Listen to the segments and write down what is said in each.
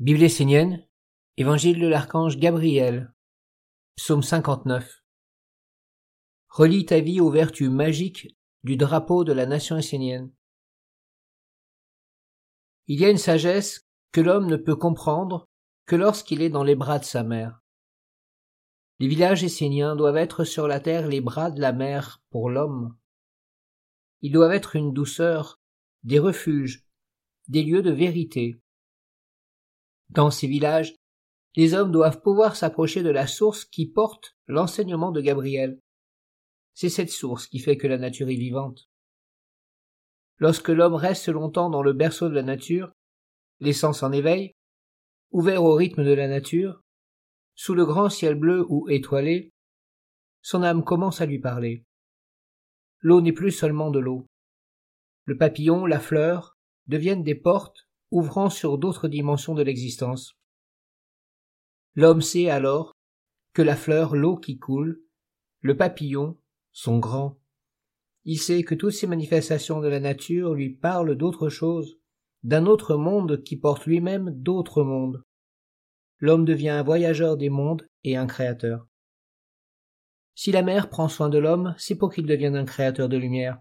Bible essénienne, Évangile de l'archange Gabriel, Psaume 59. Relie ta vie aux vertus magiques du drapeau de la nation essénienne. Il y a une sagesse que l'homme ne peut comprendre que lorsqu'il est dans les bras de sa mère. Les villages esséniens doivent être sur la terre les bras de la mer pour l'homme. Ils doivent être une douceur, des refuges, des lieux de vérité, dans ces villages, les hommes doivent pouvoir s'approcher de la source qui porte l'enseignement de Gabriel. C'est cette source qui fait que la nature est vivante. Lorsque l'homme reste longtemps dans le berceau de la nature, l'essence en éveil, ouvert au rythme de la nature, sous le grand ciel bleu ou étoilé, son âme commence à lui parler. L'eau n'est plus seulement de l'eau. Le papillon, la fleur, deviennent des portes ouvrant sur d'autres dimensions de l'existence. L'homme sait alors que la fleur, l'eau qui coule, le papillon, sont grands. Il sait que toutes ces manifestations de la nature lui parlent d'autre chose, d'un autre monde qui porte lui-même d'autres mondes. L'homme devient un voyageur des mondes et un créateur. Si la mère prend soin de l'homme, c'est pour qu'il devienne un créateur de lumière.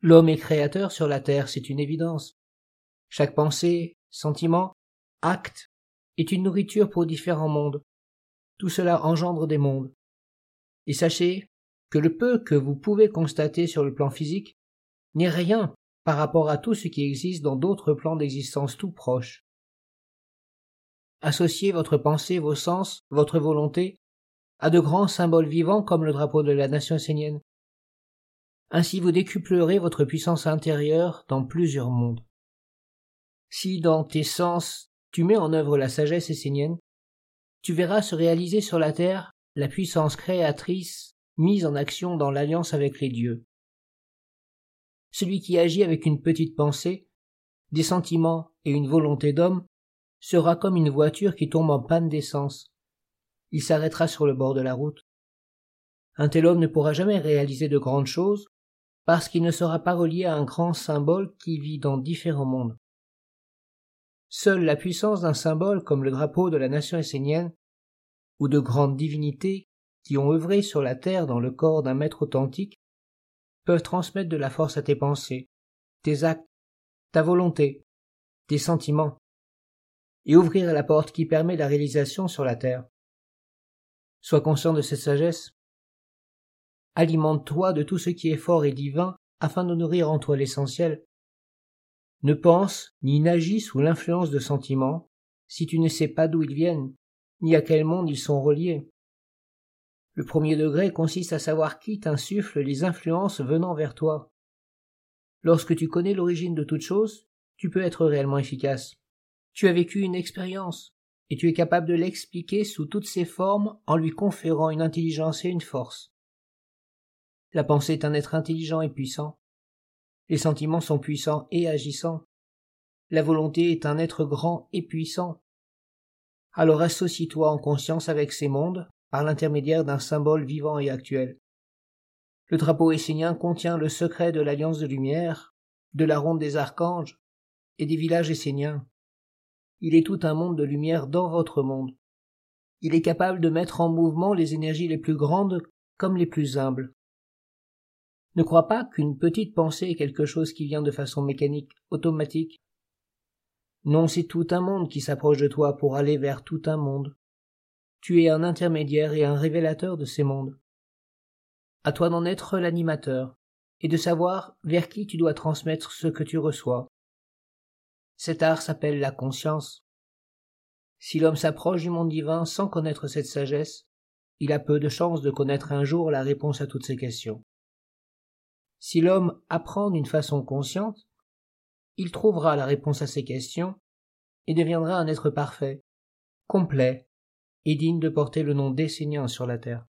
L'homme est créateur sur la terre, c'est une évidence. Chaque pensée, sentiment, acte est une nourriture pour différents mondes. Tout cela engendre des mondes. Et sachez que le peu que vous pouvez constater sur le plan physique n'est rien par rapport à tout ce qui existe dans d'autres plans d'existence tout proches. Associez votre pensée, vos sens, votre volonté à de grands symboles vivants comme le drapeau de la nation essénienne. Ainsi vous décuplerez votre puissance intérieure dans plusieurs mondes. Si dans tes sens tu mets en œuvre la sagesse essénienne, tu verras se réaliser sur la terre la puissance créatrice mise en action dans l'alliance avec les dieux. Celui qui agit avec une petite pensée, des sentiments et une volonté d'homme sera comme une voiture qui tombe en panne d'essence. Il s'arrêtera sur le bord de la route. Un tel homme ne pourra jamais réaliser de grandes choses parce qu'il ne sera pas relié à un grand symbole qui vit dans différents mondes. Seule la puissance d'un symbole comme le drapeau de la nation essénienne, ou de grandes divinités qui ont œuvré sur la terre dans le corps d'un maître authentique, peuvent transmettre de la force à tes pensées, tes actes, ta volonté, tes sentiments, et ouvrir la porte qui permet la réalisation sur la terre. Sois conscient de cette sagesse. Alimente-toi de tout ce qui est fort et divin afin de nourrir en toi l'essentiel, ne pense ni n'agis sous l'influence de sentiments si tu ne sais pas d'où ils viennent, ni à quel monde ils sont reliés. Le premier degré consiste à savoir qui t'insuffle les influences venant vers toi. Lorsque tu connais l'origine de toute chose, tu peux être réellement efficace. Tu as vécu une expérience, et tu es capable de l'expliquer sous toutes ses formes en lui conférant une intelligence et une force. La pensée est un être intelligent et puissant. Les sentiments sont puissants et agissants. La volonté est un être grand et puissant. Alors associe-toi en conscience avec ces mondes par l'intermédiaire d'un symbole vivant et actuel. Le drapeau essénien contient le secret de l'alliance de lumière, de la ronde des archanges et des villages esséniens. Il est tout un monde de lumière dans votre monde. Il est capable de mettre en mouvement les énergies les plus grandes comme les plus humbles. Ne crois pas qu'une petite pensée est quelque chose qui vient de façon mécanique, automatique? Non, c'est tout un monde qui s'approche de toi pour aller vers tout un monde. Tu es un intermédiaire et un révélateur de ces mondes. À toi d'en être l'animateur, et de savoir vers qui tu dois transmettre ce que tu reçois. Cet art s'appelle la conscience. Si l'homme s'approche du monde divin sans connaître cette sagesse, il a peu de chances de connaître un jour la réponse à toutes ces questions. Si l'homme apprend d'une façon consciente, il trouvera la réponse à ces questions et deviendra un être parfait, complet et digne de porter le nom d'Essénien sur la terre.